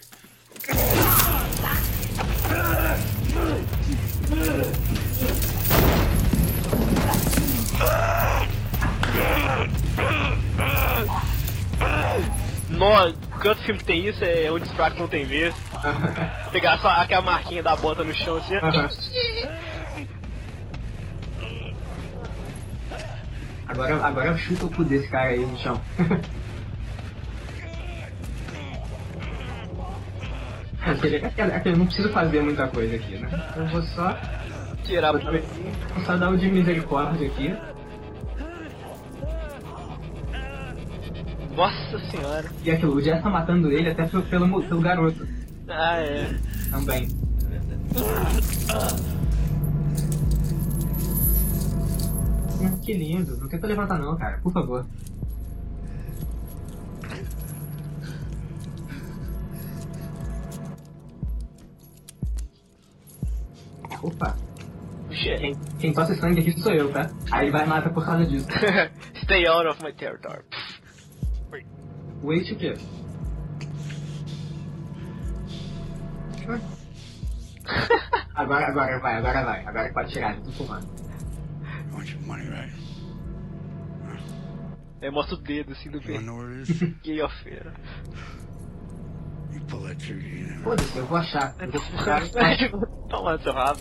Que outro filme tem isso é onde os fracos não tem vez. Pegar só aquela marquinha da bota no chão assim. Agora, agora chuta o cu desse cara aí no chão. Aquele, aquele, não preciso fazer muita coisa aqui, né? Eu vou só. Tirar vou, vou só dar o de misericórdia aqui. Nossa senhora. E aquilo, o Jess tá matando ele até pelo, pelo, pelo garoto Ah, é. também. Hum, Que lindo. Não tenta levantar não, cara. Por favor. Opa. Quem, quem tosse sangue aqui sou eu, tá? Aí ele vai matar por causa disso. Stay out of my territory. Wait o quê? Agora, agora vai, agora vai. Agora pode tirar, tô fumando. I want your money, right? Aí mostra o dedo assim do? Que that trigger, you know. Foda-se, eu vou achar. Eu vou procurar. Toma no seu rabo.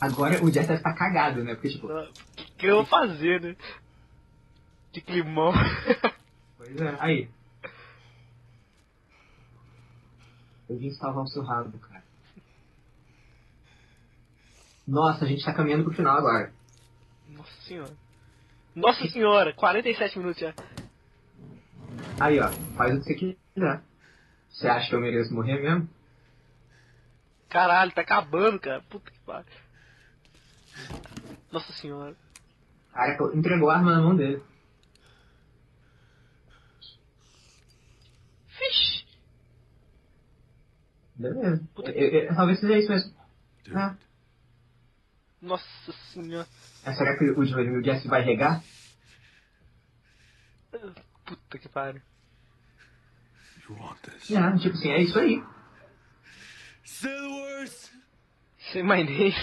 Agora o Jess deve estar cagado, né? Porque, tipo, O que, que eu vou fazer, né? De climão. pois é. Aí. Eu vim salvar o seu rabo, cara. Nossa, a gente tá caminhando pro final agora. Nossa senhora. Nossa senhora, 47 minutos já. Aí, ó. Faz o que você quiser. Você acha que eu mereço morrer mesmo? Caralho, tá acabando, cara. Puta que pariu. Nossa senhora. Cara, entregou a arma na mão dele. Vixe. Beleza. Eu- eu- talvez seja isso mesmo. Ah, Nossa senhora. será que o, o, o Jesse vai regar? Puta que pariu. You want this? Não, tipo assim, é isso aí. Say the words. Say my name.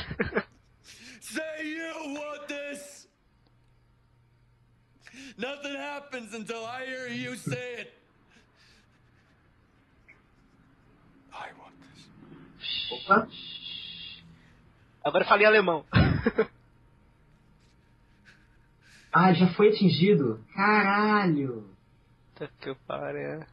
Say you want this. Nothing happens until I hear you say it. I want this. Opa. Agora eu falei alemão. Ah, já foi atingido. Caralho. Puta que pariu.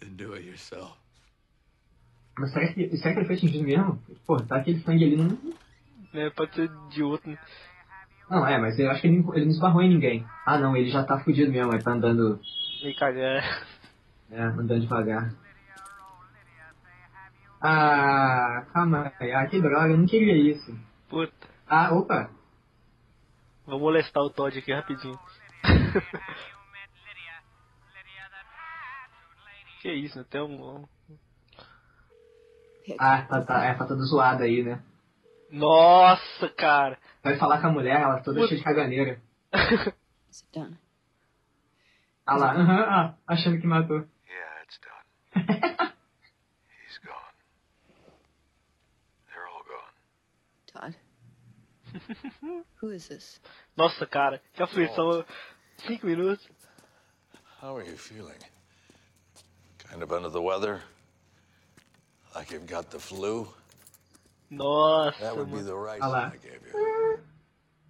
Then do it yourself. Mas será que, será que ele foi atingido mesmo? Pô, tá aquele sangue ali não. É, pode ser de outro. Não, é, mas eu acho que ele, não- ele não esbarrou em ninguém. Ah, não, ele já tá fudido mesmo, ele tá andando, Meio cagar. né, andando devagar. Ah, calma aí. Ah, que droga, eu não queria isso. Puta. Ah, opa. Vou molestar o Todd aqui rapidinho. que isso, até um. Ah, tá, tá, é, tá toda zoada aí, né? Nossa, cara! Vai falar com a mulher, ela toda Puta. cheia de caganeira. Is it done? Ah lá, aham, ah, achando que matou. Yeah, it's done. He's gone. They're all gone. Todd? Who is this? Nossa, cara, que aflição. Cinco minutos. How are you feeling? Kind of under the weather? Like you've got the flu? Nossa, That would be the rice Ah lá. I gave you.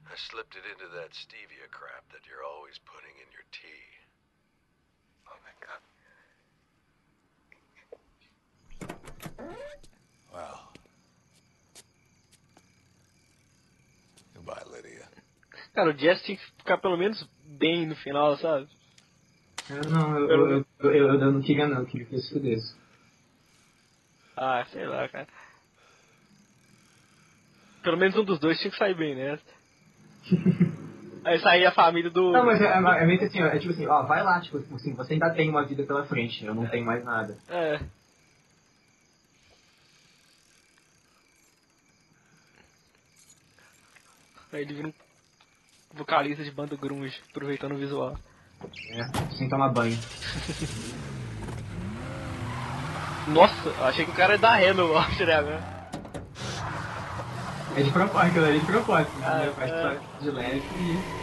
I slipped it into that stevia crap that you're always putting in your tea. Oh my god. Well. Goodbye, Lydia. Cara, o Jess tinha que ficar pelo menos bem no final, sabe? Eu não, eu, eu, eu, eu, eu não queria não, eu queria que ele se fudesse. Ah, sei lá, cara. Pelo menos um dos dois tinha que sair bem, né? Aí saía a família do. Não, mas é, é, é meio que assim, ó, é tipo assim, ó, vai lá, tipo assim, você ainda tem uma vida pela frente, eu não tenho mais nada. É. Aí ele vira um vocalista de banda grunge, aproveitando o visual. É, sem tomar banho. Nossa, achei que o cara ia dar ré no Lost, né? agora. É de propósito, aquilo ali é de propósito, entendeu? Ah, Faz é. de leve e...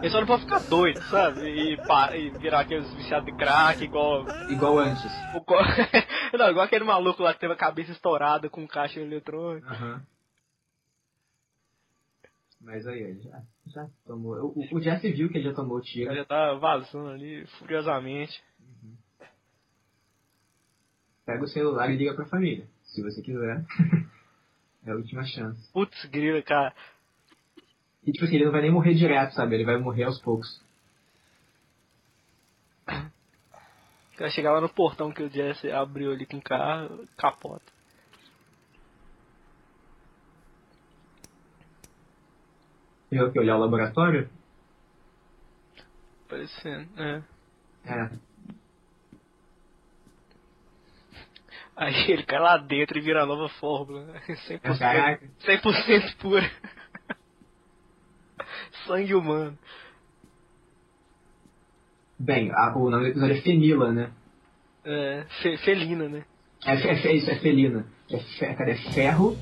Ele só não pode ficar doido, sabe? E, pa- e virar aqueles viciados de crack, igual. Igual antes. o não, igual aquele maluco lá que teve a cabeça estourada com caixa eletrônico. Aham. Mas aí, ele já, já tomou. O, o, Jesse viu que ele já tomou o tiro. cara já tá vazando ali, furiosamente. Pega o celular e liga pra família. Se você quiser. é a última chance. Putz, grila, cara. E tipo assim, ele não vai nem morrer direto, sabe? Ele vai morrer aos poucos. Vai chegar lá no portão que o Jesse abriu ali com o carro, capota. Eu que olhar o laboratório? Parecendo, é. É. Aí ele cai lá dentro e vira a nova fórmula. né? 100%, Caraca. 100% pura. Sangue humano. Bem, a- o nome do episódio é Fenila, né? É, fe- felina, né? É, é, fe- isso, é felina. É, é ferro.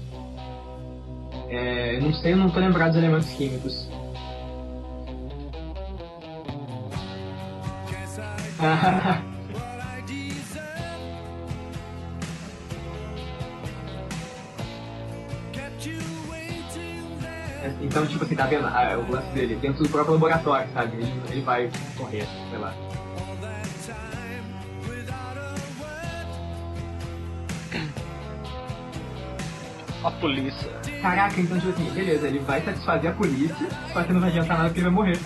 É, eu não sei, eu não tô lembrado dos elementos químicos. então, tipo assim, tá vendo ah, o lance dele dentro do próprio laboratório, sabe? Ele, ele vai correr, sei lá. A polícia. Caraca, então, tipo assim, beleza, ele vai satisfazer a polícia, só que não vai adiantar nada porque ele vai morrer.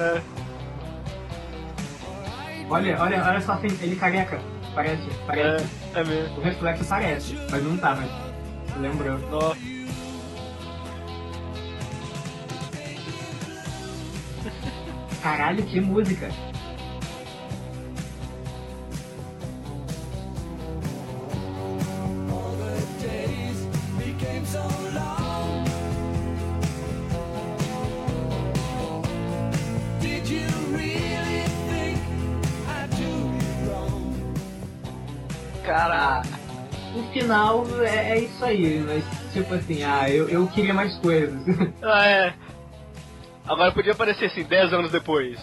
Olha, olha, olha só, assim, ele careca. Parece, parece. É, é mesmo. O reflexo parece, mas não tá, mas lembrou. Ó. Caralho, que música. Isso aí, mas tipo assim, ah, eu, eu queria mais coisas. Ah, é. Agora podia aparecer assim, 10 anos depois.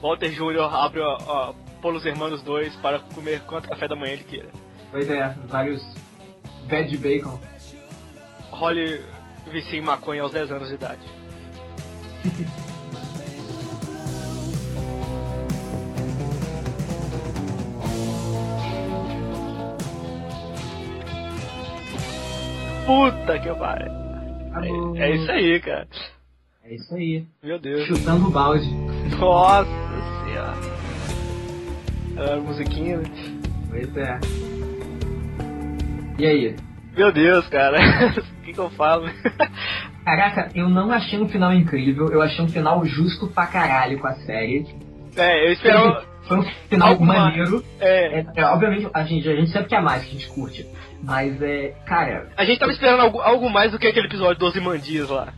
Walter Jr. abre ó, ó, Polos Hermanos 2 para comer quanto café da manhã ele queira. pois é, vários veg bacon. Holly vicia em maconha aos 10 anos de idade. Puta que pariu. Acabou. É, é isso aí, cara. É isso aí. Meu Deus. Chutando o balde. Nossa senhora. A musiquinha, né? Pois é. E aí? Meu Deus, cara. O que, que eu falo? Caraca, eu não achei um final incrível, eu achei um final justo pra caralho com a série. É, eu esperava. Foi um final maneiro. É. É, é, obviamente, a gente, a gente sabe que é mais que a gente curte. Mas é. Cara, A gente tava esperando algo, algo mais do que aquele episódio dos Imandias lá.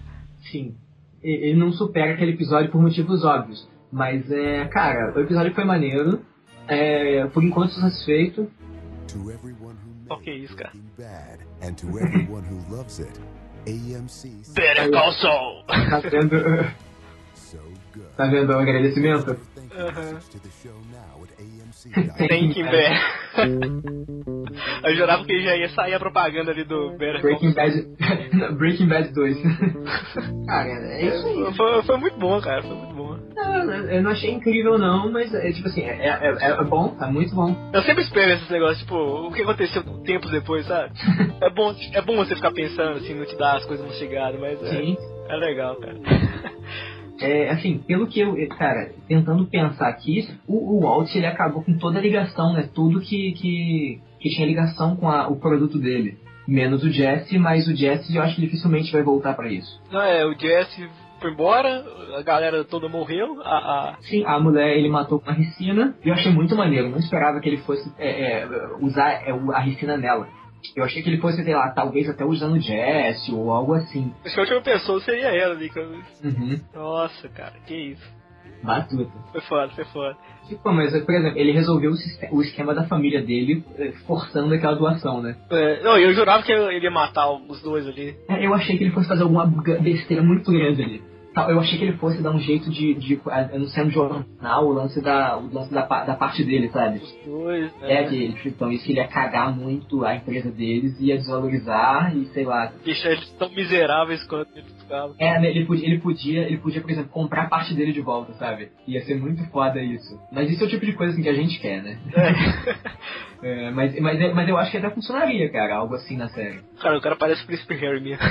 sim. Ele não supera aquele episódio por motivos óbvios. Mas é. Cara, o episódio foi maneiro. É, por enquanto satisfeito. Qual que é isso, cara? And to everyone who loves it, AMC. Better Call Saul. Tá vendo? tá vendo o agradecimento? Thinking Bear. Eu jurava que já ia sair a propaganda ali do Better Breaking. Bad. Breaking Bad 2. cara, é isso aí. Foi, foi muito bom, cara. Foi muito bom. Não, eu não achei incrível não, mas é tipo assim, é, é, é bom, tá muito bom. Eu sempre espero esses negócios, tipo, o que aconteceu tempos depois, sabe? É bom, é bom você ficar pensando, assim, não te dar as coisas mastigadas, mas é, Sim. é legal, cara. É, assim, pelo que eu, cara, tentando pensar aqui, o, o Walt ele acabou com toda a ligação, né? Tudo que, que, que tinha ligação com a- o produto dele. Menos o Jesse, mas o Jesse eu acho que dificilmente vai voltar pra isso. Não, é, o Jesse foi embora, a galera toda morreu, a, a- Sim, a mulher ele matou com a ricina. E eu achei muito maneiro. Não esperava que ele fosse é, é, usar é, a ricina nela. Eu achei que ele fosse, sei lá, talvez até usando Jesse ou algo assim. Acho que a última pessoa seria ela ali. Uhum. Nossa, cara, que isso. Batuta. Foi foda, foi foda. Tipo, mas, por exemplo, ele resolveu o, o esquema da família dele, eh, forçando aquela doação, né? É, não, eu jurava que ele ia matar os dois ali. É, Eu achei que ele fosse fazer alguma besteira muito grande ali. Tal, Eu achei que ele fosse dar um jeito de, de anunciar no jornal o lance da, o lance da, da parte dele, sabe? Dois, É, que então isso que ele ia cagar muito a empresa deles, ia desvalorizar e sei lá. Deixar eles tão miseráveis quanto eles ficavam. É, né, ele podia, ele podia, ele podia, por exemplo, comprar parte dele de volta, sabe? Ia ser muito foda isso. Mas isso é o tipo de coisa assim, que a gente quer, né? É, mas, mas, mas eu acho que até funcionaria, cara, algo assim na série. Cara, o cara parece o Príncipe Harry mesmo.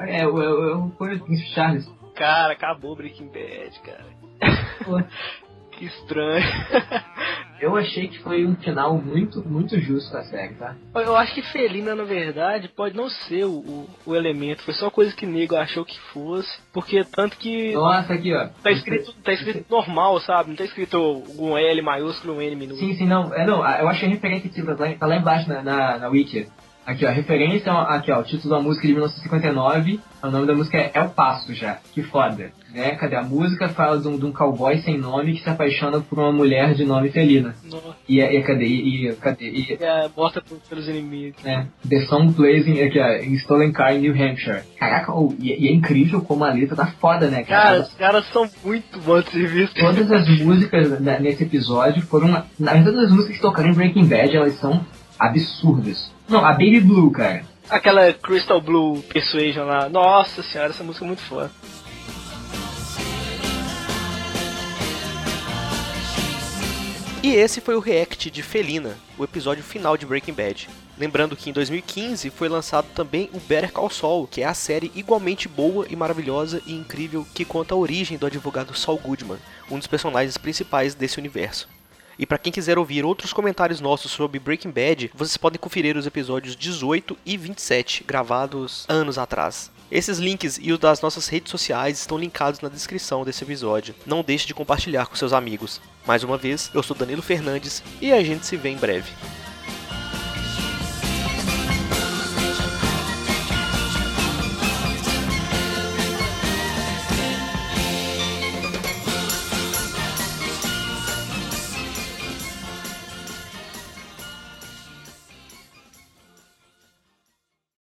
É, eu, eu, eu, foi o Prince Charles. Cara, acabou o Breaking Bad, cara. que estranho. Eu achei que foi um final muito, muito justo da série, tá? Eu acho que Felina, na verdade, pode não ser o, o, o elemento. Foi só coisa que nego achou que fosse. Porque tanto que. Nossa, aqui, ó. Tá escrito, tá escrito normal, sabe? Não tá escrito um L maiúsculo e um N minúsculo. Sim, sim, não. É, não, eu achei a referência que tá lá, tá lá embaixo na, na, na wiki. Aqui, ó, a referência, aqui, ó, o título da música de 1959, o nome da música é El Passo já, que foda, né? Cadê a música? Fala de um, de um cowboy sem nome que se apaixona por uma mulher de nome felina. Nossa. E, e cadê? E, cadê? E, É, morta pelos inimigos. né? The song plays in, aqui, ó, em Stolen Car New Hampshire. Caraca, oh, e, e é incrível como a letra tá foda, né, cara? Cara, os caras são muito bons de serviço. Todas as músicas nesse episódio foram. Na verdade, as músicas que tocaram em Breaking Bad, elas são absurdas. Não, a Baby Blue, cara. Aquela Crystal Blue Persuasion lá. Nossa senhora, essa música é muito foda. E esse foi o react de Felina, o episódio final de Breaking Bad. Lembrando que em 2015 foi lançado também o Better Call Saul, que é a série igualmente boa e maravilhosa e incrível que conta a origem do advogado Saul Goodman, um dos personagens principais desse universo. E para quem quiser ouvir outros comentários nossos sobre Breaking Bad, vocês podem conferir os episódios 18 e 27, gravados anos atrás. Esses links e os das nossas redes sociais estão linkados na descrição desse episódio. Não deixe de compartilhar com seus amigos. Mais uma vez, eu sou Danilo Fernandes e a gente se vê em breve.